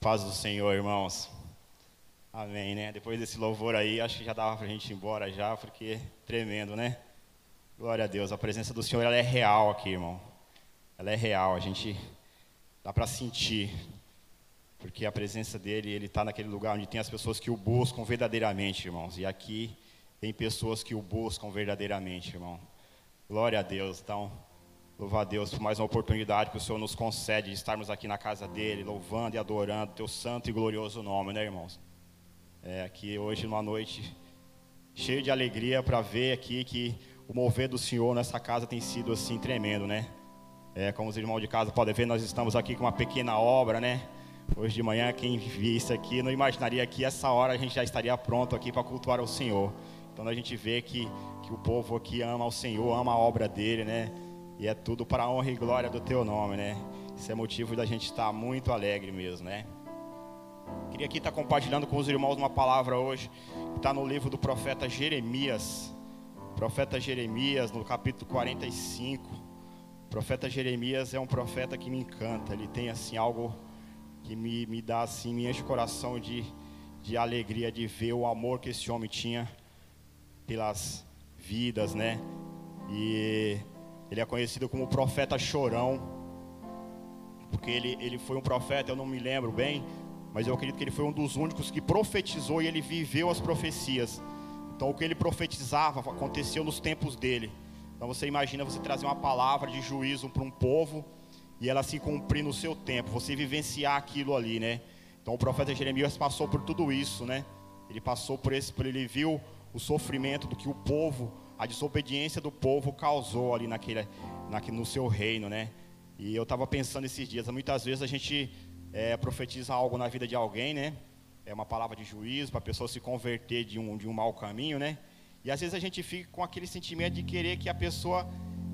Paz do Senhor, irmãos. Amém, né? Depois desse louvor aí, acho que já dava para a gente ir embora já, porque tremendo, né? Glória a Deus. A presença do Senhor ela é real aqui, irmão. Ela é real. A gente dá para sentir, porque a presença dele, ele está naquele lugar onde tem as pessoas que o buscam verdadeiramente, irmãos. E aqui tem pessoas que o buscam verdadeiramente, irmão. Glória a Deus. Então, louvar a Deus por mais uma oportunidade que o Senhor nos concede de estarmos aqui na casa dele, louvando e adorando teu santo e glorioso nome, né, irmãos? É, aqui hoje, numa noite cheio de alegria para ver aqui que o mover do Senhor nessa casa tem sido assim tremendo, né? É, como os irmãos de casa podem ver, nós estamos aqui com uma pequena obra, né? Hoje de manhã, quem visse isso aqui não imaginaria que essa hora a gente já estaria pronto aqui para cultuar o Senhor. Então a gente vê que, que o povo aqui ama o Senhor, ama a obra dele, né? E é tudo para a honra e glória do teu nome, né? Isso é motivo da gente estar muito alegre mesmo, né? Queria aqui estar compartilhando com os irmãos uma palavra hoje, que está no livro do profeta Jeremias. Profeta Jeremias, no capítulo 45. O profeta Jeremias é um profeta que me encanta. Ele tem assim algo que me, me dá assim, me enche o coração de, de alegria de ver o amor que esse homem tinha pelas vidas, né? E ele é conhecido como profeta chorão, porque ele, ele foi um profeta, eu não me lembro bem, mas eu acredito que ele foi um dos únicos que profetizou e ele viveu as profecias. Então o que ele profetizava aconteceu nos tempos dele. Então você imagina você trazer uma palavra de juízo para um povo e ela se cumprir no seu tempo, você vivenciar aquilo ali, né? Então o profeta Jeremias passou por tudo isso, né? Ele passou por esse, por ele viu o sofrimento do que o povo, a desobediência do povo causou ali naquele, naquele no seu reino, né? E eu estava pensando esses dias, muitas vezes a gente é, profetiza algo na vida de alguém, né? É uma palavra de juízo para a pessoa se converter de um, de um mau caminho, né? E às vezes a gente fica com aquele sentimento de querer que a pessoa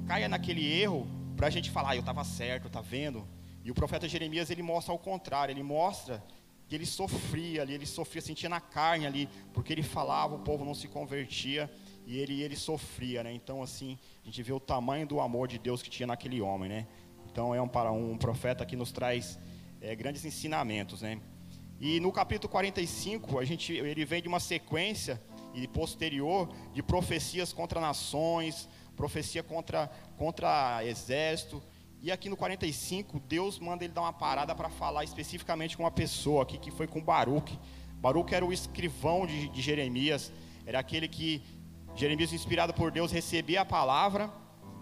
caia naquele erro para a gente falar, ah, eu estava certo, tá vendo? E o profeta Jeremias ele mostra ao contrário, ele mostra que ele sofria ali, ele sofria, sentia na carne ali, porque ele falava, o povo não se convertia e ele, ele sofria, né? Então assim, a gente vê o tamanho do amor de Deus que tinha naquele homem, né? Então é um para um profeta que nos traz é, grandes ensinamentos, né? E no capítulo 45, a gente, ele vem de uma sequência e posterior de profecias contra nações, profecia contra, contra exército. E aqui no 45, Deus manda ele dar uma parada para falar especificamente com uma pessoa aqui, que foi com Baruque. Baruque era o escrivão de, de Jeremias, era aquele que Jeremias, inspirado por Deus, recebia a palavra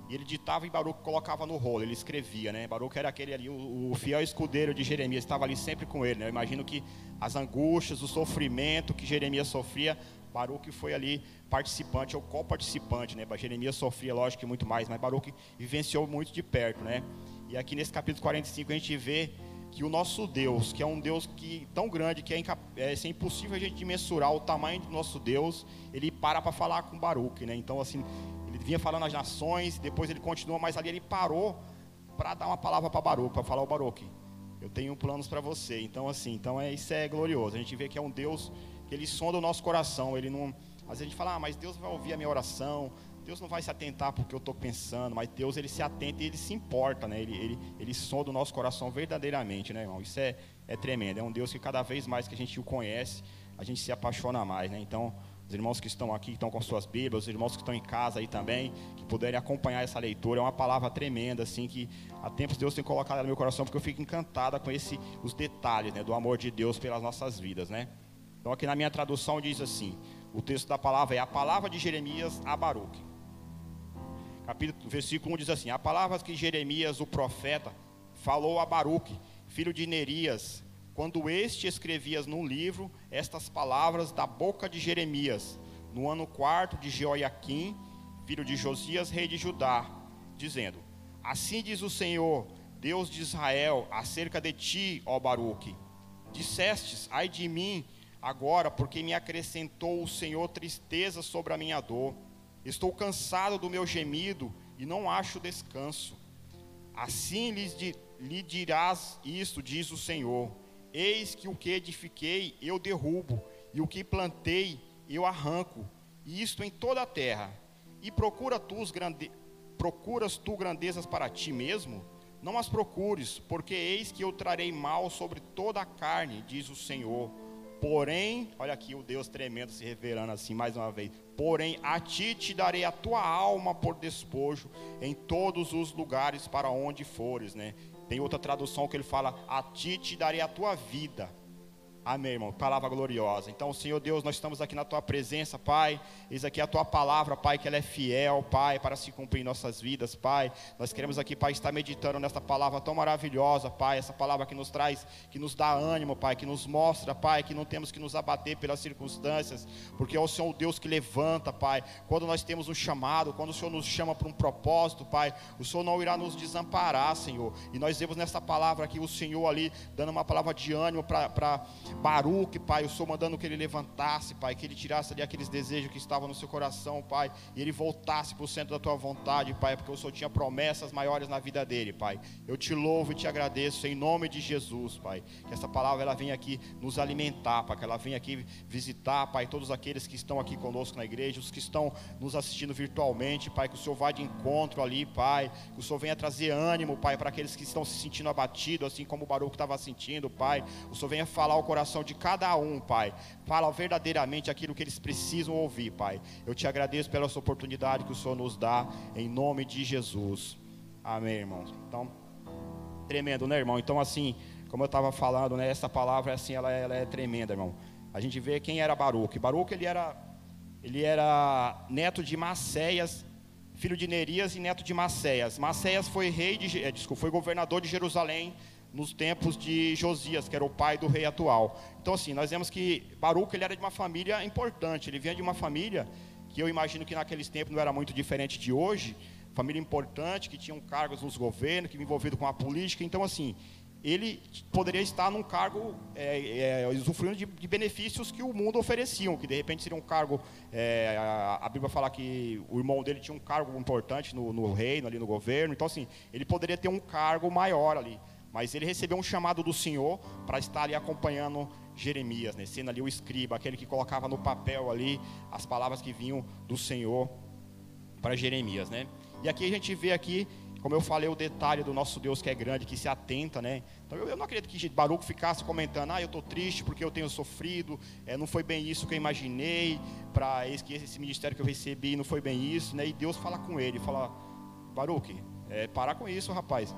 e ele ditava e Baruch colocava no rolo, ele escrevia, né? Baruch era aquele ali, o, o fiel escudeiro de Jeremias, estava ali sempre com ele, né? Eu imagino que as angústias, o sofrimento que Jeremias sofria, Baruch foi ali participante ou co-participante, né? Jeremias sofria, lógico muito mais, mas Baruch vivenciou muito de perto, né? E aqui nesse capítulo 45 a gente vê que o nosso Deus, que é um Deus que tão grande que é, é, é impossível a gente mensurar o tamanho do nosso Deus, ele para para falar com Baruch, né? Então assim, ele vinha falando as nações, depois ele continua, mas ali ele parou para dar uma palavra para Baruch, para falar o Baruch. Eu tenho planos para você. Então assim, então é isso é glorioso. A gente vê que é um Deus que ele sonda o nosso coração. Ele não, às vezes a gente fala, ah, mas Deus vai ouvir a minha oração. Deus não vai se atentar porque eu estou pensando, mas Deus ele se atenta e ele se importa, né? Ele, ele, ele sonda o nosso coração verdadeiramente, né, irmão? Isso é, é tremendo. É um Deus que cada vez mais que a gente o conhece, a gente se apaixona mais, né? Então, os irmãos que estão aqui, que estão com suas Bíblias, os irmãos que estão em casa aí também, que puderem acompanhar essa leitura, é uma palavra tremenda, assim, que há tempos Deus tem colocado no meu coração, porque eu fico encantada com esse, os detalhes, né, do amor de Deus pelas nossas vidas, né? Então aqui na minha tradução diz assim, o texto da palavra é a palavra de Jeremias a Baruch. Capítulo, versículo 1 diz assim, a palavra que Jeremias, o profeta, falou a Baruch, filho de Nerias, quando este escrevias num livro estas palavras da boca de Jeremias, no ano quarto de Jeoiaquim, filho de Josias, rei de Judá, dizendo: Assim diz o Senhor, Deus de Israel, acerca de ti, ó Baruque: Dissestes, ai de mim, agora, porque me acrescentou o Senhor tristeza sobre a minha dor. Estou cansado do meu gemido e não acho descanso. Assim lhes lhe dirás isto, diz o Senhor Eis que o que edifiquei eu derrubo, e o que plantei eu arranco, e isto em toda a terra. E procura tu grande... procuras tu grandezas para ti mesmo? não as procures, porque eis que eu trarei mal sobre toda a carne, diz o Senhor. Porém, olha aqui o Deus tremendo se revelando assim mais uma vez. Porém, a ti te darei a tua alma por despojo em todos os lugares para onde fores, né? Tem outra tradução que ele fala: a ti te darei a tua vida Amém, irmão. Palavra gloriosa. Então, Senhor Deus, nós estamos aqui na tua presença, Pai. Eis aqui a tua palavra, Pai, que ela é fiel, Pai, para se cumprir em nossas vidas, Pai. Nós queremos aqui, Pai, estar meditando nesta palavra tão maravilhosa, Pai. Essa palavra que nos traz, que nos dá ânimo, Pai, que nos mostra, Pai, que não temos que nos abater pelas circunstâncias, porque é o Senhor Deus que levanta, Pai. Quando nós temos um chamado, quando o Senhor nos chama para um propósito, Pai, o Senhor não irá nos desamparar, Senhor. E nós vemos nessa palavra aqui o Senhor ali dando uma palavra de ânimo para Baruque, Pai, eu sou mandando que ele levantasse, Pai, que ele tirasse ali aqueles desejos que estavam no seu coração, Pai, e ele voltasse para o centro da tua vontade, Pai, porque o Senhor tinha promessas maiores na vida dele, Pai. Eu te louvo e te agradeço em nome de Jesus, Pai. Que essa palavra ela venha aqui nos alimentar, Pai, que ela venha aqui visitar, Pai, todos aqueles que estão aqui conosco na igreja, os que estão nos assistindo virtualmente, Pai, que o Senhor vá de encontro ali, Pai, que o Senhor venha trazer ânimo, Pai, para aqueles que estão se sentindo abatidos, assim como o Baruque estava sentindo, Pai. O Senhor venha falar o coração de cada um, Pai. Fala verdadeiramente aquilo que eles precisam ouvir, Pai. Eu te agradeço pela essa oportunidade que o Senhor nos dá, em nome de Jesus. Amém, irmãos. Então, tremendo, né, irmão? Então, assim, como eu estava falando, né, essa palavra, assim, ela, ela é tremenda, irmão. A gente vê quem era Baruque. Baruque, ele era, ele era neto de Macéias, filho de Nerias e neto de Macéias. Macéias foi rei de, eh, desculpa, foi governador de Jerusalém nos tempos de Josias, que era o pai do rei atual. Então, assim, nós vemos que Baruch ele era de uma família importante, ele vinha de uma família que eu imagino que naqueles tempos não era muito diferente de hoje, família importante, que tinham cargos nos governos, que envolvido com a política. Então, assim, ele poderia estar num cargo é, é, usufruindo de, de, benefícios que o mundo ofereciam, que de repente seria um cargo. É, a, a, Bíblia fala que o irmão dele tinha um cargo importante no, no reino, ali no governo. Então, assim, ele poderia ter um cargo maior ali. Mas ele recebeu um chamado do Senhor para estar ali acompanhando Jeremias, né? sendo ali o escriba, aquele que colocava no papel ali as palavras que vinham do Senhor para Jeremias, né? E aqui a gente vê aqui, como eu falei, o detalhe do nosso Deus que é grande, que se atenta, né? Então eu, eu não acredito que Baruch ficasse comentando, ah, eu estou triste porque eu tenho sofrido, é, não foi bem isso que eu imaginei, para esse, esse ministério que eu recebi, não foi bem isso, né? E Deus fala com ele, fala, Baruch, é, para com isso, rapaz.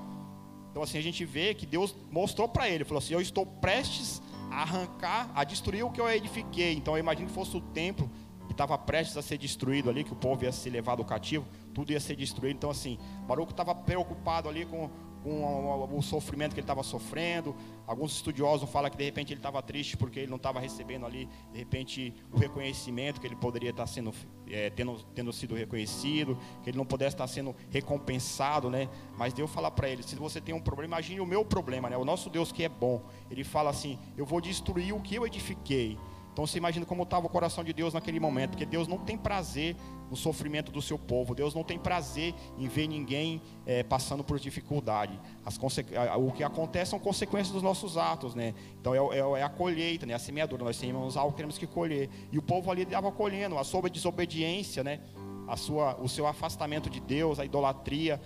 Então assim a gente vê que Deus mostrou para ele, falou assim: "Eu estou prestes a arrancar, a destruir o que eu edifiquei". Então eu imagino que fosse o templo que estava prestes a ser destruído ali, que o povo ia ser levado cativo, tudo ia ser destruído. Então assim, Baruch estava preocupado ali com com o sofrimento que ele estava sofrendo. Alguns estudiosos falam que de repente ele estava triste porque ele não estava recebendo ali, de repente, o reconhecimento que ele poderia estar sendo, é, tendo, tendo sido reconhecido, que ele não pudesse estar sendo recompensado, né? Mas Deus fala para ele: se você tem um problema, imagine o meu problema, né? O nosso Deus que é bom, ele fala assim: eu vou destruir o que eu edifiquei. Então você imagina como estava o coração de Deus naquele momento, porque Deus não tem prazer no sofrimento do seu povo, Deus não tem prazer em ver ninguém é, passando por dificuldade. As o que acontece são consequências dos nossos atos, né? Então é, é, é a colheita, né? A semeadura, nós temos algo que temos que colher. E o povo ali estava colhendo a sua desobediência, né? A sua, o seu afastamento de Deus, a idolatria.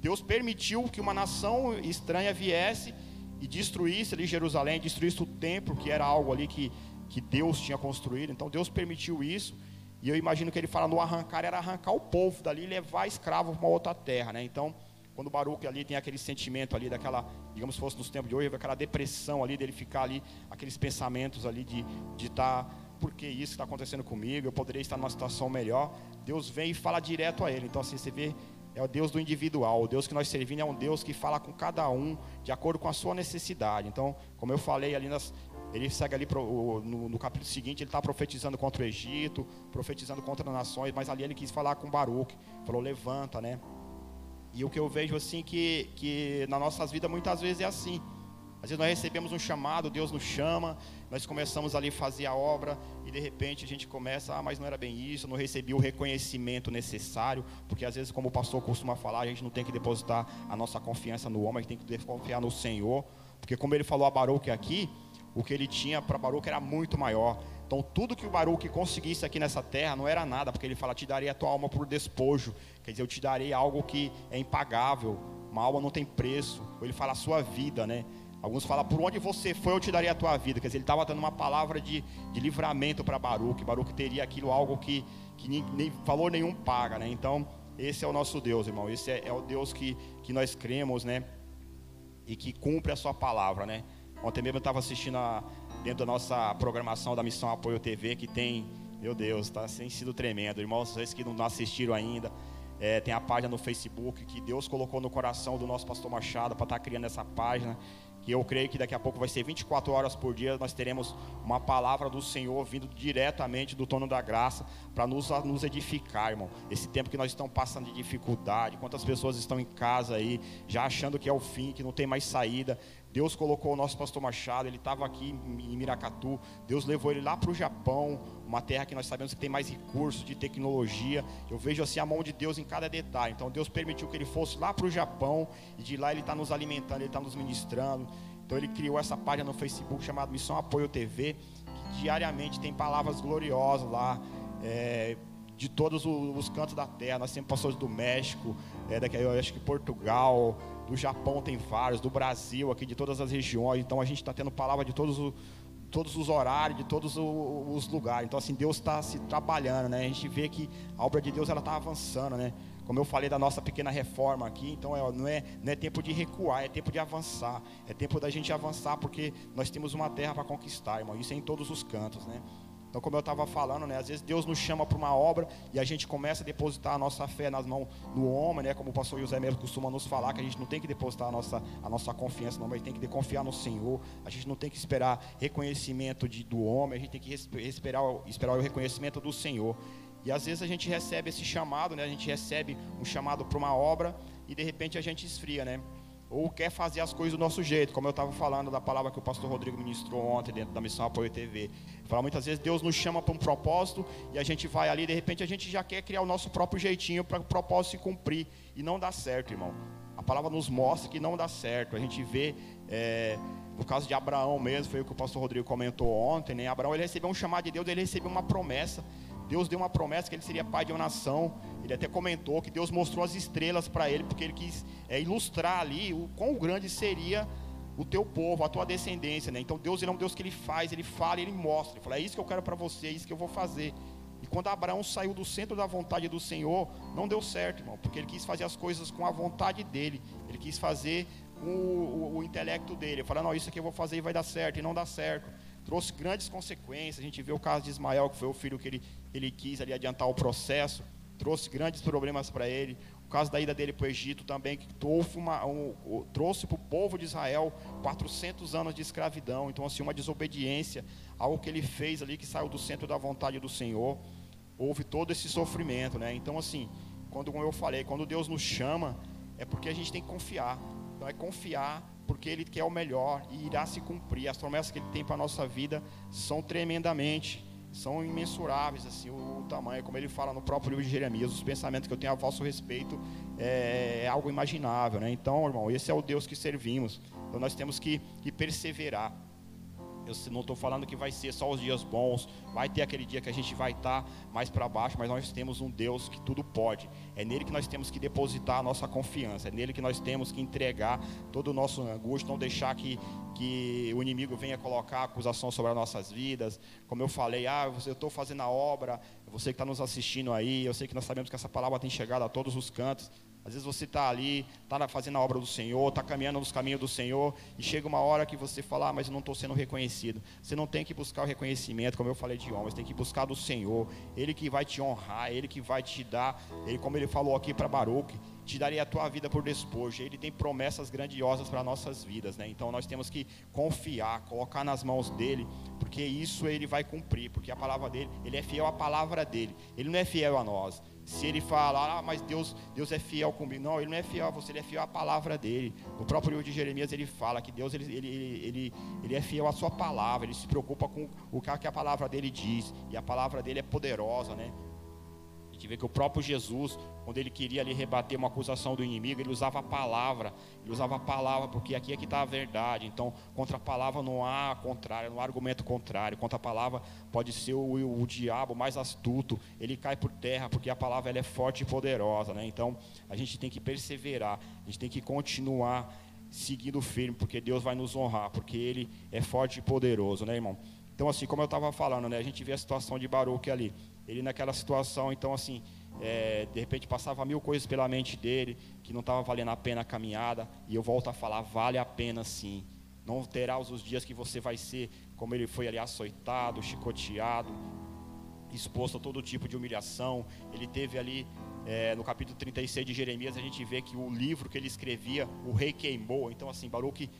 Deus permitiu que uma nação estranha viesse e destruísse ali Jerusalém, destruísse o templo, que era algo ali que que Deus tinha construído. Então Deus permitiu isso. E eu imagino que ele fala no arrancar era arrancar o povo dali e levar escravo para uma outra terra, né? Então, quando o Baruch ali tem aquele sentimento ali daquela, digamos se fosse nos tempos de hoje, aquela depressão ali dele ficar ali, aqueles pensamentos ali de de estar tá, por que isso está acontecendo comigo? Eu poderia estar numa situação melhor. Deus vem e fala direto a ele. Então assim, você vê é o Deus do individual. O Deus que nós servimos é um Deus que fala com cada um de acordo com a sua necessidade. Então, como eu falei ali nas, ele segue ali pro, no, no, capítulo seguinte, ele está profetizando contra o Egito, profetizando contra as nações, mas ali ele quis falar com Baruch, falou: levanta, né? E o que eu vejo assim que, que nas nossas vidas muitas vezes é assim. Às vezes nós recebemos um chamado, Deus nos chama, nós começamos ali a fazer a obra e de repente a gente começa, ah, mas não era bem isso, não recebi o reconhecimento necessário, porque às vezes, como o pastor costuma falar, a gente não tem que depositar a nossa confiança no homem, a gente tem que confiar no Senhor, porque como ele falou a Baruch aqui, o que ele tinha para Baruch era muito maior. Então, tudo que o Baruch conseguisse aqui nessa terra não era nada, porque ele fala: Te darei a tua alma por despojo. Quer dizer, eu te darei algo que é impagável. Uma alma não tem preço. Ou ele fala a sua vida, né? Alguns falam, por onde você foi, eu te daria a tua vida. Quer dizer, ele estava dando uma palavra de, de livramento para Baruch. Baruch teria aquilo, algo que, que nem, nem, valor nenhum paga, né? Então, esse é o nosso Deus, irmão. Esse é, é o Deus que, que nós cremos, né? E que cumpre a sua palavra, né? Ontem mesmo eu estava assistindo a, dentro da nossa programação da Missão Apoio TV, que tem, meu Deus, está tem sido tremendo. Irmãos, vocês que não assistiram ainda, é, tem a página no Facebook que Deus colocou no coração do nosso pastor Machado para estar tá criando essa página que eu creio que daqui a pouco vai ser 24 horas por dia, nós teremos uma palavra do Senhor vindo diretamente do trono da graça para nos, nos edificar, irmão. Esse tempo que nós estamos passando de dificuldade, quantas pessoas estão em casa aí, já achando que é o fim, que não tem mais saída. Deus colocou o nosso pastor Machado, ele estava aqui em Miracatu. Deus levou ele lá para o Japão, uma terra que nós sabemos que tem mais recursos de tecnologia. Eu vejo assim a mão de Deus em cada detalhe. Então Deus permitiu que ele fosse lá para o Japão e de lá ele está nos alimentando, ele está nos ministrando. Então ele criou essa página no Facebook chamada Missão Apoio TV, que diariamente tem palavras gloriosas lá. É, de todos os cantos da terra, nós temos pastores do México, é, daqui, eu acho que Portugal, do Japão tem vários, do Brasil, aqui de todas as regiões. Então a gente está tendo palavra de todos os, todos os horários, de todos os lugares. Então assim Deus está se trabalhando, né? A gente vê que a obra de Deus ela está avançando, né? Como eu falei da nossa pequena reforma aqui, então é, não, é, não é tempo de recuar, é tempo de avançar. É tempo da gente avançar porque nós temos uma terra para conquistar, irmão. Isso é em todos os cantos, né? Então, como eu estava falando, né, às vezes Deus nos chama para uma obra e a gente começa a depositar a nossa fé nas mãos do homem, né, como o pastor José mesmo costuma nos falar, que a gente não tem que depositar a nossa, a nossa confiança a gente tem que confiar no Senhor, a gente não tem que esperar reconhecimento de, do homem, a gente tem que esperar, esperar o reconhecimento do Senhor. E às vezes a gente recebe esse chamado, né, a gente recebe um chamado para uma obra e de repente a gente esfria, né? Ou quer fazer as coisas do nosso jeito, como eu estava falando da palavra que o pastor Rodrigo ministrou ontem dentro da missão Apoio TV. Fala muitas vezes Deus nos chama para um propósito e a gente vai ali, de repente a gente já quer criar o nosso próprio jeitinho para o propósito se cumprir e não dá certo, irmão. A palavra nos mostra que não dá certo. A gente vê é, no caso de Abraão mesmo, foi o que o pastor Rodrigo comentou ontem, né? Abraão ele recebeu um chamado de Deus, ele recebeu uma promessa. Deus deu uma promessa que ele seria pai de uma nação. Ele até comentou que Deus mostrou as estrelas para ele, porque ele quis é, ilustrar ali o quão grande seria o teu povo, a tua descendência. Né? Então Deus ele é um Deus que ele faz, ele fala, ele mostra. Ele fala, é isso que eu quero para você, é isso que eu vou fazer. E quando Abraão saiu do centro da vontade do Senhor, não deu certo, irmão, porque ele quis fazer as coisas com a vontade dele. Ele quis fazer com o, o, o intelecto dele. Ele falou, não, isso aqui eu vou fazer e vai dar certo, e não dá certo trouxe grandes consequências. A gente vê o caso de Ismael, que foi o filho que ele, ele quis ali adiantar o processo, trouxe grandes problemas para ele. O caso da ida dele para o Egito também, que trouxe, um, trouxe para o povo de Israel 400 anos de escravidão. Então, assim, uma desobediência, algo que ele fez ali que saiu do centro da vontade do Senhor. Houve todo esse sofrimento, né? Então, assim, quando como eu falei, quando Deus nos chama, é porque a gente tem que confiar. Então, é confiar porque Ele quer o melhor e irá se cumprir. As promessas que Ele tem para a nossa vida são tremendamente, são imensuráveis, assim, o, tamanho, como Ele fala no próprio livro de Jeremias, os pensamentos que eu tenho a vosso respeito é, é algo imaginável, né? Então, irmão, esse é o Deus que servimos. Então nós temos que, que perseverar. Eu não estou falando que vai ser só os dias bons, vai ter aquele dia que a gente vai estar tá mais para baixo, mas nós temos um Deus que tudo pode. É nele que nós temos que depositar a nossa confiança, é nele que nós temos que entregar todo o nosso angústia, não deixar que, que o inimigo venha colocar acusação sobre as nossas vidas. Como eu falei, ah, eu estou fazendo a obra, você que está nos assistindo aí, eu sei que nós sabemos que essa palavra tem chegado a todos os cantos. Às vezes você está ali, está fazendo a obra do Senhor, está caminhando nos caminhos do Senhor, e chega uma hora que você fala, ah, mas eu não estou sendo reconhecido. Você não tem que buscar o reconhecimento, como eu falei de homens, tem que buscar do Senhor. Ele que vai te honrar, Ele que vai te dar, Ele, como Ele falou aqui para Baruch, te daria a tua vida por despojo. Ele tem promessas grandiosas para nossas vidas, né? Então nós temos que confiar, colocar nas mãos dele, porque isso ele vai cumprir, porque a palavra dele, ele é fiel à palavra dele. Ele não é fiel a nós. Se ele fala, ah, mas Deus, Deus é fiel comigo. Não, ele não é fiel a você, ele é fiel à palavra dele. No próprio livro de Jeremias ele fala que Deus ele, ele, ele, ele é fiel à sua palavra, ele se preocupa com o que a palavra dele diz. E a palavra dele é poderosa, né? Gente vê que o próprio Jesus, quando ele queria ali rebater uma acusação do inimigo, ele usava a palavra, ele usava a palavra, porque aqui é que está a verdade. Então, contra a palavra não há contrário, não há argumento contrário. Contra a palavra pode ser o, o, diabo mais astuto, ele cai por terra, porque a palavra ela é forte e poderosa. Né? Então, a gente tem que perseverar, a gente tem que continuar seguindo firme, porque Deus vai nos honrar, porque Ele é forte e poderoso, né, irmão? Então, assim, como eu estava falando, né, a gente vê a situação de Baruque ali ele naquela situação, então assim, é, de repente passava mil coisas pela mente dele, que não estava valendo a pena a caminhada, e eu volto a falar, vale a pena sim. Não terá os dias que você vai ser como ele foi ali açoitado, chicoteado, exposto a todo tipo de humilhação. Ele teve ali é, no capítulo 36 de Jeremias, a gente vê que o livro que ele escrevia, o rei queimou. Então, assim, Baruque,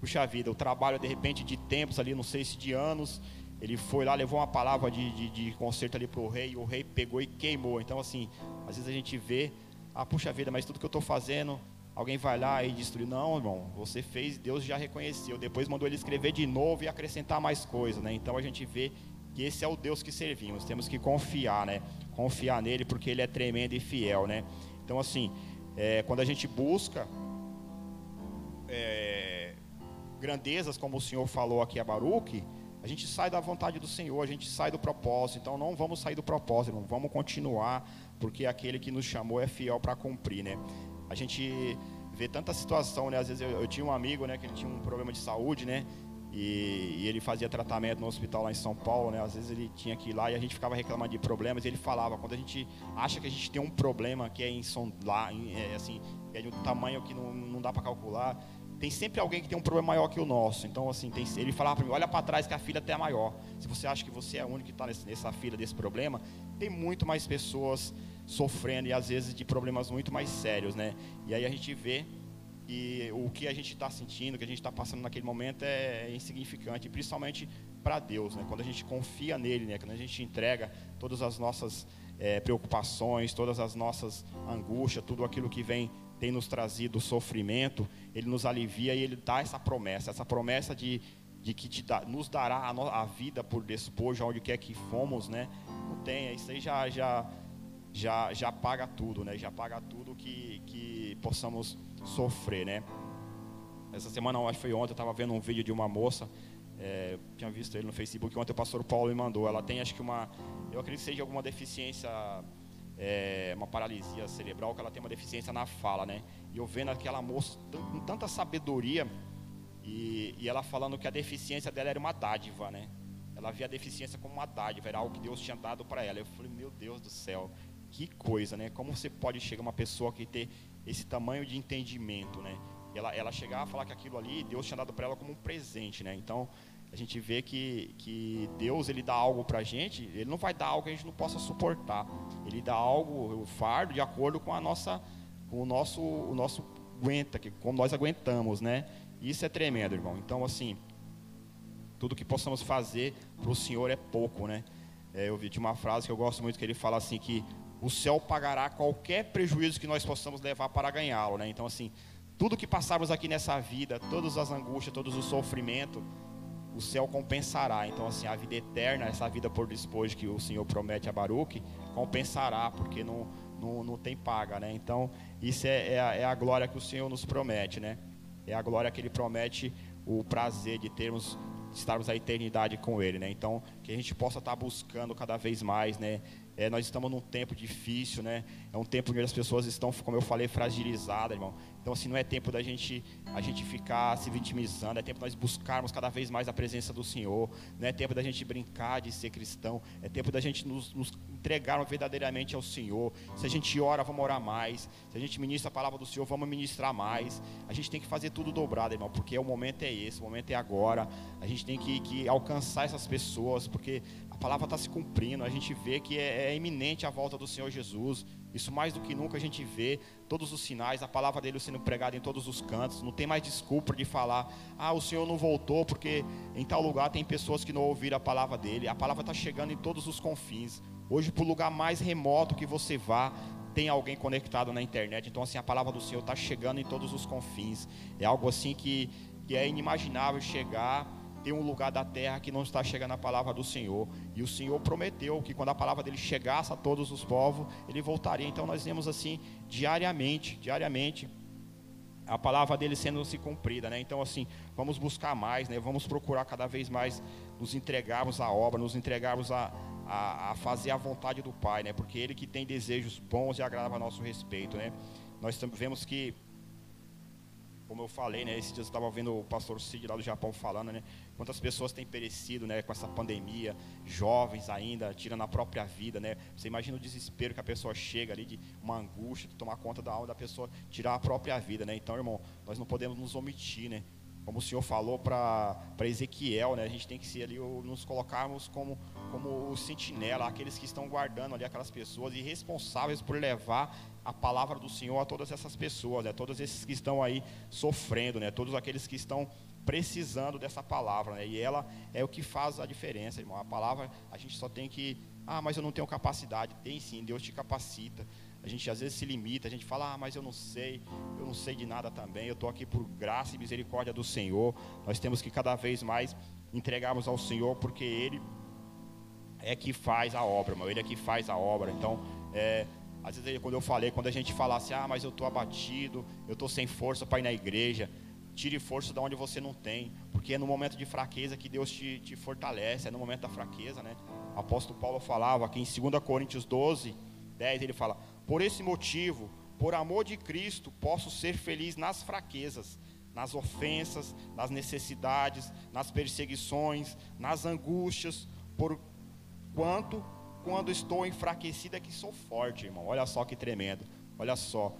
puxa vida, o trabalho de repente de tempos ali, não sei se de anos, ele foi lá, levou uma palavra de, de, de conserto ali para o rei, e o rei pegou e queimou. Então, assim, às vezes a gente vê, ah, puxa vida, mas tudo que eu estou fazendo, alguém vai lá e destruiu. Não, irmão, você fez, Deus já reconheceu. Depois mandou ele escrever de novo e acrescentar mais coisas, né? Então a gente vê que esse é o Deus que servimos. Temos que confiar, né? Confiar nele porque ele é tremendo e fiel, né? Então, assim, é, quando a gente busca é, grandezas, como o Senhor falou aqui a Baruque, a gente sai da vontade do Senhor, a gente sai do propósito. Então não vamos sair do propósito, não vamos continuar, porque aquele que nos chamou é fiel para cumprir, né? A gente vê tanta situação, né? Às vezes eu, eu, tinha um amigo, né, que ele tinha um problema de saúde, né? E, e, ele fazia tratamento no hospital lá em São Paulo, né? Às vezes ele tinha que ir lá e a gente ficava reclamando de problemas. E ele falava, quando a gente acha que a gente tem um problema que é em lá, é, assim, é de um tamanho que não, não dá para calcular, tem sempre alguém que tem um problema maior que o nosso. Então, assim, tem, ele falava para mim: olha para trás que a fila até é maior. Se você acha que você é o único que está nessa fila desse problema, tem muito mais pessoas sofrendo e às vezes de problemas muito mais sérios, né? E aí a gente vê que o que a gente está sentindo, o que a gente está passando naquele momento é insignificante, principalmente para Deus, né? Quando a gente confia nele, né? Quando a gente entrega todas as nossas é, preocupações, todas as nossas angústias, tudo aquilo que vem tem nos trazido sofrimento, Ele nos alivia e Ele dá essa promessa, essa promessa de, de que dá, nos dará a, no, a, vida por despojo, onde quer que fomos, né? Não tem, isso aí já, já, já, já paga tudo, né? Já paga tudo que, que possamos sofrer, né? Essa semana, acho que foi ontem, eu estava vendo um vídeo de uma moça, é, tinha visto ele no Facebook, ontem o pastor Paulo me mandou. Ela tem, acho que uma, eu acredito que seja alguma deficiência é, uma paralisia cerebral, que ela tem uma deficiência na fala, né? E eu vendo aquela moça com tanta sabedoria e, e ela falando que a deficiência dela era uma dádiva, né? Ela via a deficiência como uma dádiva, era algo que Deus tinha dado para ela. Eu falei, meu Deus do céu, que coisa, né? Como você pode chegar uma pessoa que tem esse tamanho de entendimento, né? Ela, ela chegar a falar que aquilo ali Deus tinha dado para ela como um presente, né? Então a gente vê que, que Deus ele dá algo para a gente, Ele não vai dar algo que a gente não possa suportar. Ele dá algo, o fardo, de acordo com a nossa, com o nosso, o nosso aguenta, que como nós aguentamos, né? Isso é tremendo, irmão. Então, assim, tudo que possamos fazer para o Senhor é pouco, né? É, eu vi de uma frase que eu gosto muito que ele fala assim que o céu pagará qualquer prejuízo que nós possamos levar para ganhá-lo, né? Então, assim, tudo que passarmos aqui nessa vida, todas as angústias, todos os sofrimentos, o céu compensará. Então, assim, a vida eterna, essa vida por despojo que o Senhor promete a Baruque, compensará, porque não, não, não tem paga, né? Então, isso é, é a, é, a, glória que o Senhor nos promete, né? É a glória que Ele promete o prazer de termos, estarmos a eternidade com Ele, né? Então, que a gente possa estar buscando cada vez mais, né? É, nós estamos num tempo difícil, né? É um tempo onde as pessoas estão, como eu falei, fragilizadas, irmão. Então, assim, não é tempo da gente, a gente ficar se vitimizando, é tempo de nós buscarmos cada vez mais a presença do Senhor. Não é tempo da gente brincar de ser cristão, é tempo da gente nos, nos entregar verdadeiramente ao Senhor. Se a gente ora, vamos orar mais. Se a gente ministra a palavra do Senhor, vamos ministrar mais. A gente tem que fazer tudo dobrado, irmão, porque o momento é esse, o momento é agora. A gente tem que, que alcançar essas pessoas, porque a palavra está se cumprindo, a gente vê que é, é, iminente a volta do Senhor Jesus. Isso mais do que nunca a gente vê todos os sinais, a palavra dele sendo pregada em todos os cantos. Não tem mais desculpa de falar, ah, o Senhor não voltou porque em tal lugar tem pessoas que não ouviram a palavra dele. A palavra está chegando em todos os confins. Hoje, para o lugar mais remoto que você vá, tem alguém conectado na internet. Então, assim, a palavra do Senhor está chegando em todos os confins. É algo assim que, que é inimaginável chegar tem um lugar da terra que não está chegando a palavra do Senhor. E o Senhor prometeu que quando a palavra dele chegasse a todos os povos, ele voltaria. Então nós vemos assim diariamente, diariamente a palavra dele sendo se cumprida, né? Então assim, vamos buscar mais, né? Vamos procurar cada vez mais nos entregarmos à obra, nos entregarmos a, a, a fazer a vontade do Pai, né? Porque Ele que tem desejos bons e agrava a nosso respeito, né? Nós vemos que, como eu falei, né? Esses dias eu estava vendo o pastor Cid lá do Japão falando, né? Quantas pessoas têm perecido, né? Com essa pandemia, jovens ainda, tirando a própria vida, né? Você imagina o desespero que a pessoa chega ali, de uma angústia, de tomar conta da alma da pessoa, tirar a própria vida, né? Então, irmão, nós não podemos nos omitir, né? Como o Senhor falou para Ezequiel, né? A gente tem que ser ali, nos colocarmos como, como o sentinela, aqueles que estão guardando ali aquelas pessoas e responsáveis por levar a palavra do Senhor a todas essas pessoas, né? Todos esses que estão aí sofrendo, né? Todos aqueles que estão precisando dessa palavra, né? E ela é o que faz a diferença, irmão. A palavra a gente só tem que, ah, mas eu não tenho capacidade. Tem sim, Deus te capacita. A gente às vezes se limita, a gente fala, ah, mas eu não sei, eu não sei de nada também, eu estou aqui por graça e misericórdia do Senhor. Nós temos que cada vez mais entregarmos ao Senhor, porque Ele é que faz a obra, meu, Ele é que faz a obra. Então, é, às vezes quando eu falei, quando a gente falasse, ah, mas eu estou abatido, eu estou sem força para ir na igreja, tire força de onde você não tem, porque é no momento de fraqueza que Deus te, te fortalece, é no momento da fraqueza, né? O apóstolo Paulo falava aqui em 2 Coríntios 12, 10, ele fala: por esse motivo, por amor de Cristo, posso ser feliz nas fraquezas, nas ofensas, nas necessidades, nas perseguições, nas angústias, por quanto quando estou enfraquecida que sou forte, irmão. Olha só que tremendo. Olha só.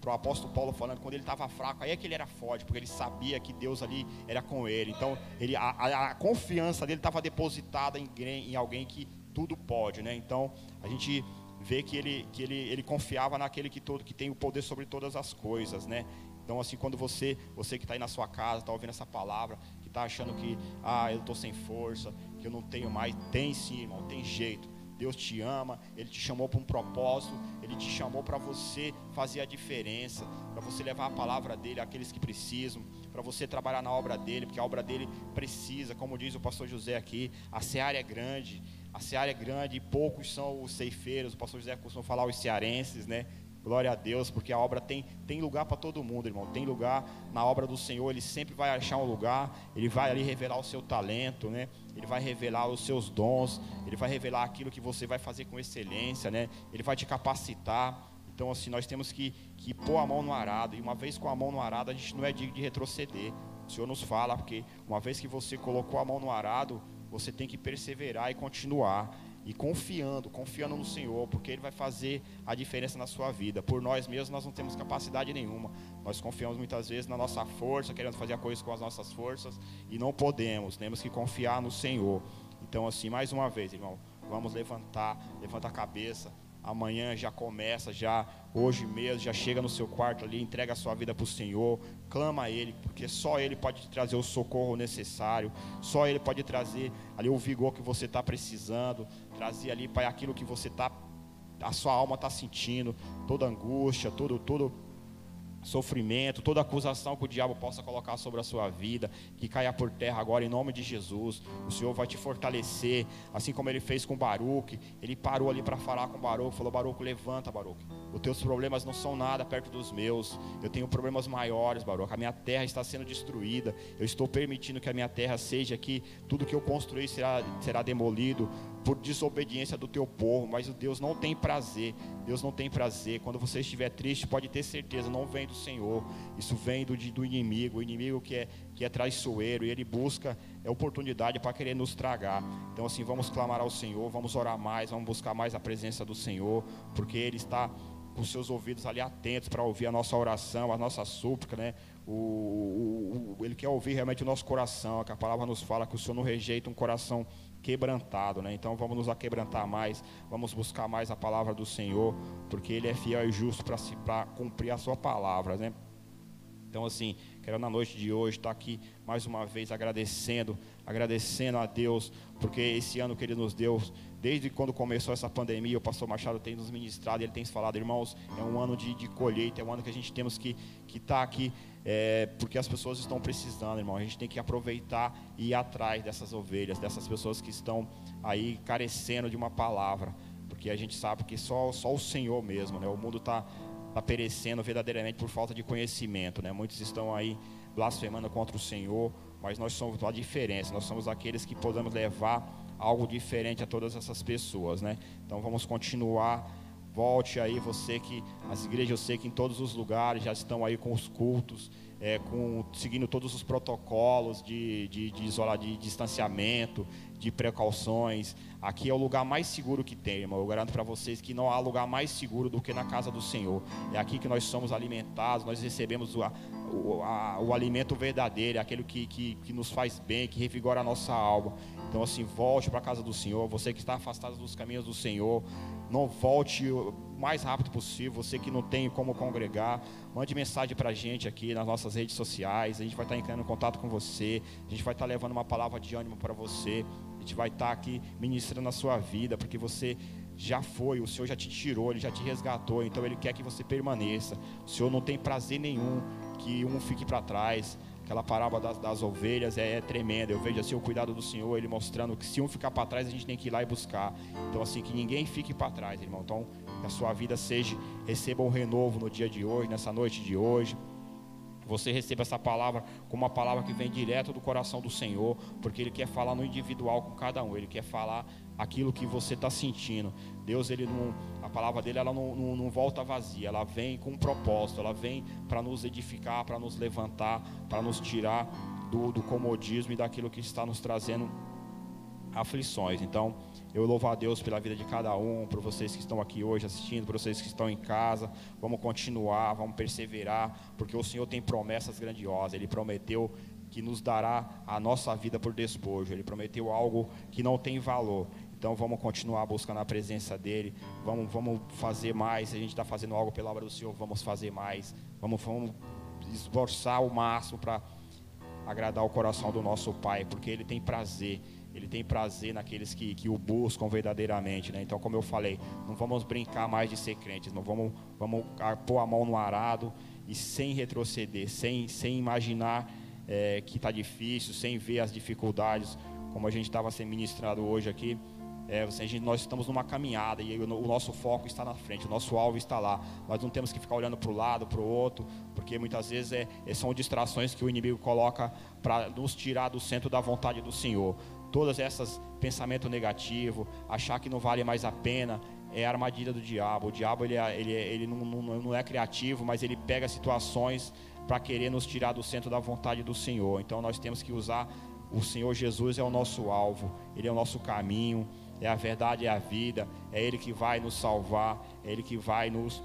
Para o apóstolo Paulo falando, quando ele estava fraco, aí é que ele era forte, porque ele sabia que Deus ali era com ele. Então, ele, a, a, a confiança dele estava depositada em, em alguém que tudo pode, né? Então, a gente vê que ele, que ele, ele confiava naquele que, todo, que tem o poder sobre todas as coisas, né? Então, assim, quando você, você que está aí na sua casa, está ouvindo essa palavra, que está achando que, ah, eu estou sem força, que eu não tenho mais, tem sim, irmão, tem jeito. Deus te ama, Ele te chamou para um propósito, Ele te chamou para você fazer a diferença, para você levar a palavra dEle àqueles que precisam, para você trabalhar na obra dEle, porque a obra dEle precisa, como diz o pastor José aqui, a seara é grande, a seara é grande e poucos são os ceifeiros. O pastor José costuma falar os cearenses, né? Glória a Deus, porque a obra tem, tem lugar para todo mundo, irmão. Tem lugar na obra do Senhor, ele sempre vai achar um lugar, ele vai ali revelar o seu talento, né? Ele vai revelar os seus dons, ele vai revelar aquilo que você vai fazer com excelência, né? Ele vai te capacitar. Então, assim, nós temos que, que pôr a mão no arado, e uma vez com a mão no arado, a gente não é digno de retroceder. O Senhor nos fala, porque uma vez que você colocou a mão no arado, você tem que perseverar e continuar. E confiando, confiando no Senhor, porque Ele vai fazer a diferença na sua vida. Por nós mesmos, nós não temos capacidade nenhuma. Nós confiamos muitas vezes na nossa força, querendo fazer a coisa com as nossas forças, e não podemos. Temos que confiar no Senhor. Então, assim, mais uma vez, irmão, vamos levantar, levanta a cabeça, amanhã já começa, já hoje mesmo, já chega no seu quarto ali, entrega a sua vida para o Senhor, clama a Ele, porque só Ele pode te trazer o socorro necessário, só Ele pode trazer ali o vigor que você está precisando, trazer ali, Pai, aquilo que você está, a sua alma está sentindo, toda angústia, todo, todo sofrimento, toda acusação que o diabo possa colocar sobre a sua vida, que caia por terra agora em nome de Jesus. O Senhor vai te fortalecer, assim como ele fez com Baruque. Ele parou ali para falar com Baruque, falou: Baruque, levanta, Baruque. Os teus problemas não são nada perto dos meus. Eu tenho problemas maiores, Baruque. A minha terra está sendo destruída. Eu estou permitindo que a minha terra seja aqui. Tudo que eu construí será, será demolido por desobediência do teu povo, mas o Deus não tem prazer. Deus não tem prazer. Quando você estiver triste, pode ter certeza, não vem do Senhor. Isso vem do, do inimigo, o inimigo que é, que é traiçoeiro e ele busca é oportunidade para querer nos tragar. Então assim, vamos clamar ao Senhor, vamos orar mais, vamos buscar mais a presença do Senhor, porque ele está com seus ouvidos ali atentos para ouvir a nossa oração, a nossa súplica, né? O, o, o, ele quer ouvir realmente o nosso coração, que a palavra nos fala que o Senhor não rejeita um coração quebrantado, né? Então vamos nos aquebrantar mais, vamos buscar mais a palavra do Senhor, porque Ele é fiel e justo para cumprir a sua palavra, né? Então, assim, quero na noite de hoje estar aqui mais uma vez agradecendo, agradecendo a Deus, porque esse ano que Ele nos deu, desde quando começou essa pandemia, o pastor Machado tem nos ministrado, ele tem falado, irmãos, é um ano de, de colheita, é um ano que a gente temos que estar que tá aqui, é, porque as pessoas estão precisando, irmão. A gente tem que aproveitar e ir atrás dessas ovelhas, dessas pessoas que estão aí carecendo de uma palavra, porque a gente sabe que só, só o Senhor mesmo, né? O mundo está está perecendo verdadeiramente por falta de conhecimento. Né? Muitos estão aí blasfemando contra o Senhor, mas nós somos a diferença, nós somos aqueles que podemos levar algo diferente a todas essas pessoas. Né? Então vamos continuar. Volte aí, você que as igrejas eu sei que em todos os lugares já estão aí com os cultos, é, com, seguindo todos os protocolos de, de, de, isola, de distanciamento, de precauções. Aqui é o lugar mais seguro que tem, irmão. Eu garanto para vocês que não há lugar mais seguro do que na casa do Senhor. É aqui que nós somos alimentados, nós recebemos o, o, a, o alimento verdadeiro, é aquele que, que, que nos faz bem, que revigora a nossa alma. Então, assim, volte para a casa do Senhor. Você que está afastado dos caminhos do Senhor, não volte o mais rápido possível. Você que não tem como congregar, mande mensagem para a gente aqui nas nossas redes sociais. A gente vai estar entrando em contato com você. A gente vai estar levando uma palavra de ânimo para você. Gente vai estar tá aqui ministrando a sua vida, porque você já foi, o Senhor já te tirou, Ele já te resgatou, então Ele quer que você permaneça. O Senhor não tem prazer nenhum que um fique para trás. Aquela parábola das, das ovelhas é, é, tremenda. Eu vejo assim o cuidado do Senhor, Ele mostrando que se um ficar para trás, a gente tem que ir lá e buscar. Então, assim, que ninguém fique para trás, irmão. Então, que a sua vida seja, receba um renovo no dia de hoje, nessa noite de hoje você receba essa palavra como uma palavra que vem direto do coração do Senhor, porque Ele quer falar no individual com cada um, Ele quer falar aquilo que você está sentindo. Deus, Ele não, a palavra dele, ela não, não, não volta vazia, ela vem com um propósito, ela vem para nos edificar, para nos levantar, para nos tirar do, do comodismo e daquilo que está nos trazendo aflições. Então, eu louvo a Deus pela vida de cada um, por vocês que estão aqui hoje assistindo, por vocês que estão em casa. Vamos continuar, vamos perseverar, porque o Senhor tem promessas grandiosas. Ele prometeu que nos dará a nossa vida por despojo. Ele prometeu algo que não tem valor. Então vamos continuar buscando a presença dele. Vamos, vamos fazer mais. Se a gente está fazendo algo pela obra do Senhor, vamos fazer mais. Vamos, vamos esforçar o máximo para agradar o coração do nosso Pai, porque Ele tem prazer ele tem prazer naqueles que, que o buscam verdadeiramente. Né? Então, como eu falei, não vamos brincar mais de ser crentes, não vamos, vamos pôr a mão no arado e sem retroceder, sem, sem imaginar é, que está difícil, sem ver as dificuldades, como a gente estava sendo ministrado hoje aqui. É, gente, nós estamos numa caminhada e o, o, nosso foco está na frente, o nosso alvo está lá. Nós não temos que ficar olhando para o lado, para o outro, porque muitas vezes é, é, são distrações que o inimigo coloca para nos tirar do centro da vontade do Senhor todas essas pensamento negativo, achar que não vale mais a pena, é a armadilha do diabo. O diabo ele, é, ele, é, ele não, não, não é criativo, mas ele pega situações para querer nos tirar do centro da vontade do Senhor. Então nós temos que usar o Senhor Jesus é o nosso alvo, Ele é o nosso caminho, é a verdade, é a vida, é Ele que vai nos salvar, é Ele que vai nos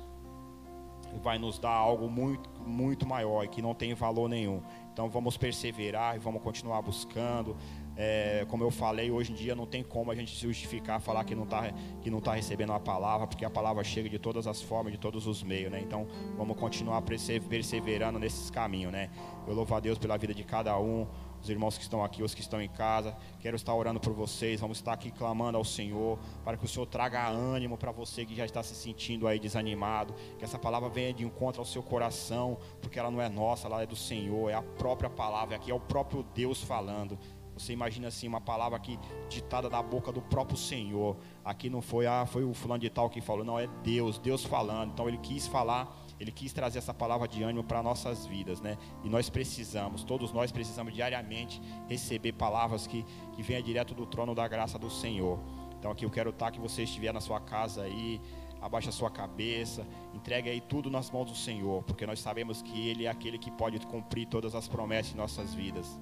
vai nos dar algo muito muito maior e que não tem valor nenhum. Então vamos perseverar e vamos continuar buscando. É, como eu falei, hoje em dia não tem como a gente se justificar, falar que não está que não tá recebendo a palavra, porque a palavra chega de todas as formas, de todos os meios, né? Então, vamos continuar perseverando nesses caminhos, né? Eu louvo a Deus pela vida de cada um, os irmãos que estão aqui, os que estão em casa. Quero estar orando por vocês, vamos estar aqui clamando ao Senhor, para que o Senhor traga ânimo para você que já está se sentindo aí desanimado, que essa palavra venha de encontro ao seu coração, porque ela não é nossa, ela é do Senhor, é a própria palavra, aqui é o próprio Deus falando. Você imagina assim uma palavra aqui ditada da boca do próprio Senhor. Aqui não foi ah, foi o fulano de tal que falou, não é Deus, Deus falando. Então ele quis falar, ele quis trazer essa palavra de ânimo para nossas vidas, né? E nós precisamos, todos nós precisamos diariamente receber palavras que que venham direto do trono da graça do Senhor. Então aqui eu quero estar que você estiver na sua casa aí, abaixa a sua cabeça, entregue aí tudo nas mãos do Senhor, porque nós sabemos que Ele é aquele que pode cumprir todas as promessas em nossas vidas.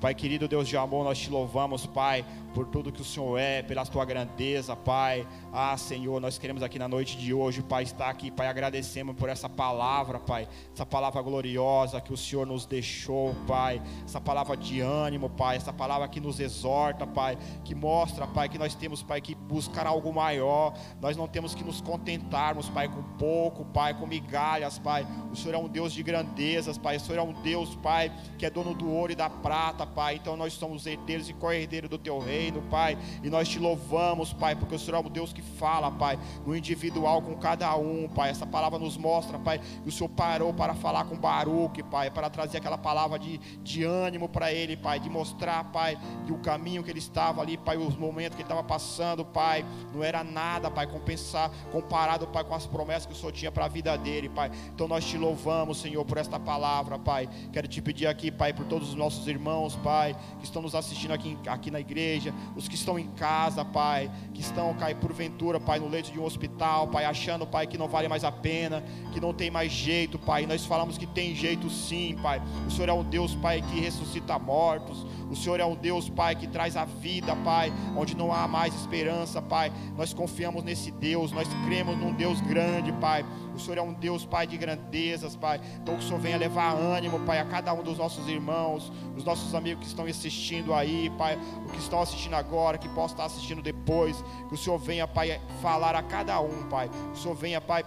Pai querido, Deus de amor, nós te louvamos, Pai, por tudo que o Senhor é, pela tua grandeza, Pai. Ah, Senhor, nós queremos aqui na noite de hoje, Pai, estar aqui, Pai, agradecemos por essa palavra, Pai, essa palavra gloriosa que o Senhor nos deixou, Pai, essa palavra de ânimo, Pai, essa palavra que nos exorta, Pai, que mostra, Pai, que nós temos, Pai, que buscar algo maior, nós não temos que nos contentarmos, Pai, com pouco, Pai, com migalhas, Pai. O Senhor é um Deus de grandezas, Pai, o Senhor é um Deus, Pai, que é dono do ouro e da prata, Pai. Então nós somos herdeiros e co-herdeiros do teu reino, Pai. E nós te louvamos, Pai, porque o Senhor é um Deus que fala, Pai, no individual com cada um, Pai. Essa palavra nos mostra, Pai, que o Senhor parou para falar com Baruque, Pai, para trazer aquela palavra de, de ânimo para ele, Pai, de mostrar, Pai, que o caminho que ele estava ali, Pai, os momentos que ele estava passando, Pai, não era nada, Pai, compensar, comparado, Pai, com as promessas que o Senhor tinha para a vida dele, Pai. Então nós te louvamos, Senhor, por esta palavra, Pai. Quero te pedir aqui, Pai, por todos os nossos irmãos, Pai, que estão nos assistindo aqui, aqui na igreja, os que estão em casa, Pai, que estão, Pai, porventura, Pai, no leito de um hospital, Pai, achando, Pai, que não vale mais a pena, que não tem mais jeito, Pai. Nós falamos que tem jeito sim, Pai. O Senhor é um Deus, Pai, que ressuscita mortos. O Senhor é um Deus, Pai, que traz a vida, Pai, onde não há mais esperança, Pai. Nós confiamos nesse Deus, nós cremos num Deus grande, Pai. O Senhor é um Deus, Pai, de grandezas, Pai. Então que o Senhor venha levar ânimo, Pai, a cada um dos nossos irmãos, os nossos amigos que estão assistindo aí, Pai, o que estão assistindo agora, que possam estar assistindo depois. Que o Senhor venha, Pai, falar a cada um, Pai. Que o Senhor venha, Pai,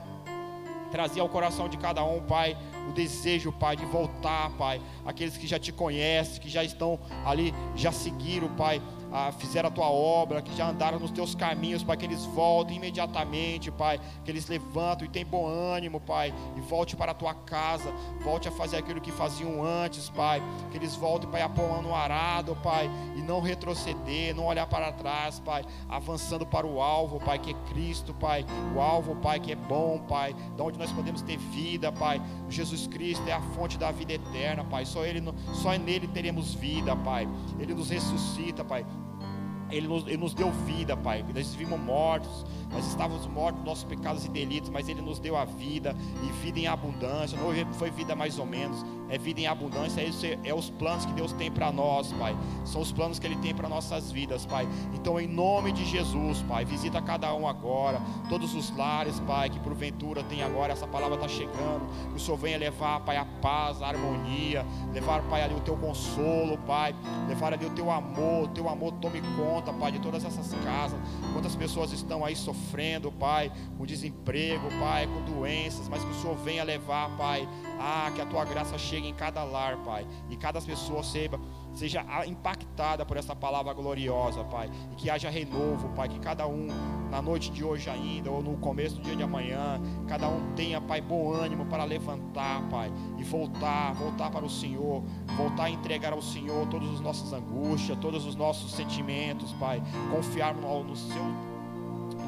trazer ao coração de cada um, Pai, o desejo, Pai, de voltar, Pai. Aqueles que já te conhecem, que já estão ali, já seguiram, Pai, ah, fizeram a tua obra, que já andaram nos teus caminhos, Pai, que eles voltem imediatamente, Pai, que eles levantam e tenham bom ânimo, Pai, e volte para a tua casa, volte a fazer aquilo que faziam antes, Pai, que eles voltem, Pai, a pôr no arado, Pai, e não retroceder, não olhar para trás, Pai, avançando para o alvo, Pai, que é Cristo, Pai, o alvo, Pai, que é bom, Pai, de onde nós podemos ter vida, Pai, Jesus Cristo é a fonte da vida eterna, Pai, só Ele, só nele teremos vida, Pai, Ele nos ressuscita, Pai, ele nos, ele nos, deu vida, Pai. Nós vivimos mortos, nós estávamos mortos nos nossos pecados e delitos, mas Ele nos deu a vida e vida em abundância. Não foi vida mais ou menos, é vida em abundância, é, é os planos que Deus tem para nós, Pai. São os planos que Ele tem para nossas vidas, Pai. Então, em nome de Jesus, Pai, visita cada um agora, todos os lares, Pai, que porventura tem agora, essa palavra está chegando. Que o Senhor venha levar, Pai, a paz, a harmonia, levar, Pai, ali o teu consolo, Pai, levar ali o teu amor, o teu amor tome conta, Pai, de todas essas casas. Quantas pessoas estão aí sofrendo, Pai, com desemprego, Pai, com doenças, mas que o Senhor venha levar, Pai, ah, que a tua graça chegue em cada lar, Pai, e cada pessoa seja, impactada por essa palavra gloriosa, Pai, e que haja renovo, Pai, que cada um, na noite de hoje ainda, ou no começo do dia de amanhã, cada um tenha, Pai, bom ânimo para levantar, Pai, e voltar, voltar para o Senhor, voltar a entregar ao Senhor todas as nossas angústias, todos os nossos sentimentos, Pai, confiar no, no Seu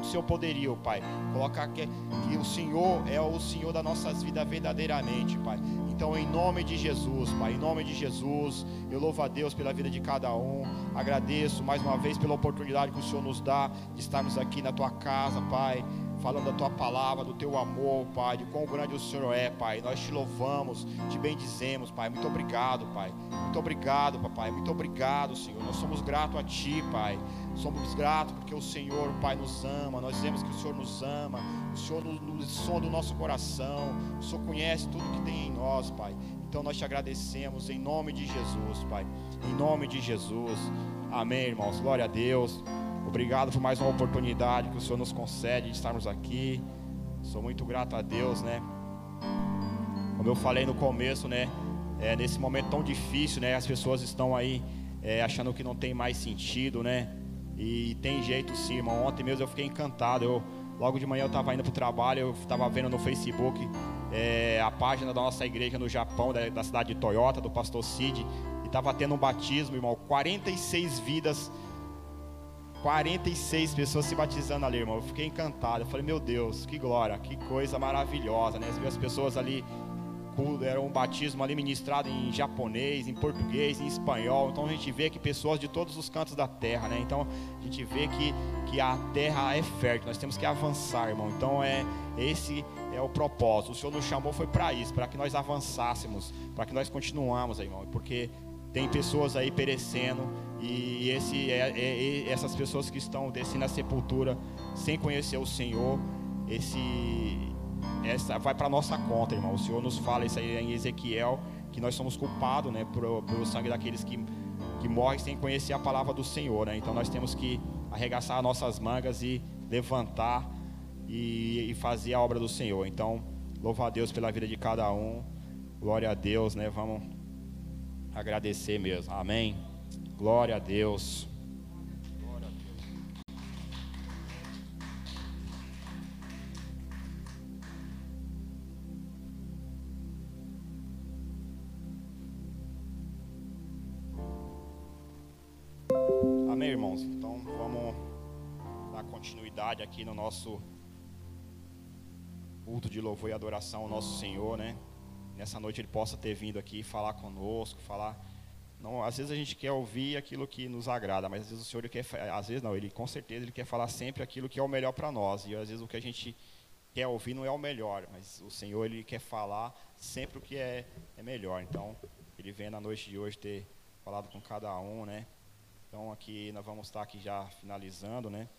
do seu poderio, Pai. Colocar que, que o Senhor é o Senhor das nossas vidas verdadeiramente, Pai. Então, em nome de Jesus, Pai, em nome de Jesus, eu louvo a Deus pela vida de cada um. Agradeço mais uma vez pela oportunidade que o Senhor nos dá de estarmos aqui na tua casa, Pai falando da tua palavra, do teu amor, Pai, de quão grande o Senhor é, Pai. Nós te louvamos, te bendizemos, Pai. Muito obrigado, Pai. Muito obrigado, Papai. Muito obrigado, Senhor. Nós somos gratos a Ti, Pai. Somos gratos porque o Senhor, Pai, nos ama. Nós vemos que o Senhor nos ama. O Senhor nos, nos som do nosso coração. O Senhor conhece tudo que tem em nós, Pai. Então nós te agradecemos em nome de Jesus, Pai. Em nome de Jesus. Amém, irmãos. Glória a Deus. Obrigado por mais uma oportunidade que o Senhor nos concede de estarmos aqui. Sou muito grato a Deus, né? Como eu falei no começo, né? É, nesse momento tão difícil, né? As pessoas estão aí é, achando que não tem mais sentido, né? E tem jeito sim, irmão. Ontem mesmo eu fiquei encantado. Eu, logo de manhã eu estava indo para o trabalho, eu estava vendo no Facebook é, a página da nossa igreja no Japão, da, da cidade de Toyota, do pastor Cid. E estava tendo um batismo, irmão. 46 vidas 46 pessoas se batizando ali, irmão. Eu fiquei encantado. Eu falei, meu Deus, que glória, que coisa maravilhosa, né? As pessoas ali, era um batismo ali ministrado em japonês, em português, em espanhol. Então a gente vê que pessoas de todos os cantos da terra, né? Então a gente vê que, que a terra é fértil. Nós temos que avançar, irmão. Então é esse é o propósito. O Senhor nos chamou foi para isso, para que nós avançássemos, para que nós continuamos, irmão. Porque tem pessoas aí perecendo e esse, é, é, é, essas pessoas que estão descendo a sepultura sem conhecer o Senhor, esse, essa vai para nossa conta, irmão. O Senhor nos fala isso aí em Ezequiel que nós somos culpados, né, pelo, pelo sangue daqueles que que morrem sem conhecer a palavra do Senhor, né? Então nós temos que arregaçar nossas mangas e levantar e, e fazer a obra do Senhor. Então louva a Deus pela vida de cada um. Glória a Deus, né? Vamos agradecer mesmo. Amém. Glória a Deus. Amém, irmãos? Então vamos dar continuidade aqui no nosso culto de louvor e adoração ao nosso Senhor, né? nessa noite ele possa ter vindo aqui falar conosco, falar. Não, às vezes a gente quer ouvir aquilo que nos agrada, mas às vezes o Senhor ele quer, às vezes não, ele com certeza ele quer falar sempre aquilo que é o melhor para nós. E às vezes o que a gente quer ouvir não é o melhor, mas o Senhor ele quer falar sempre o que é, é melhor. Então ele vem na noite de hoje ter falado com cada um, né? Então aqui nós vamos estar aqui já finalizando, né?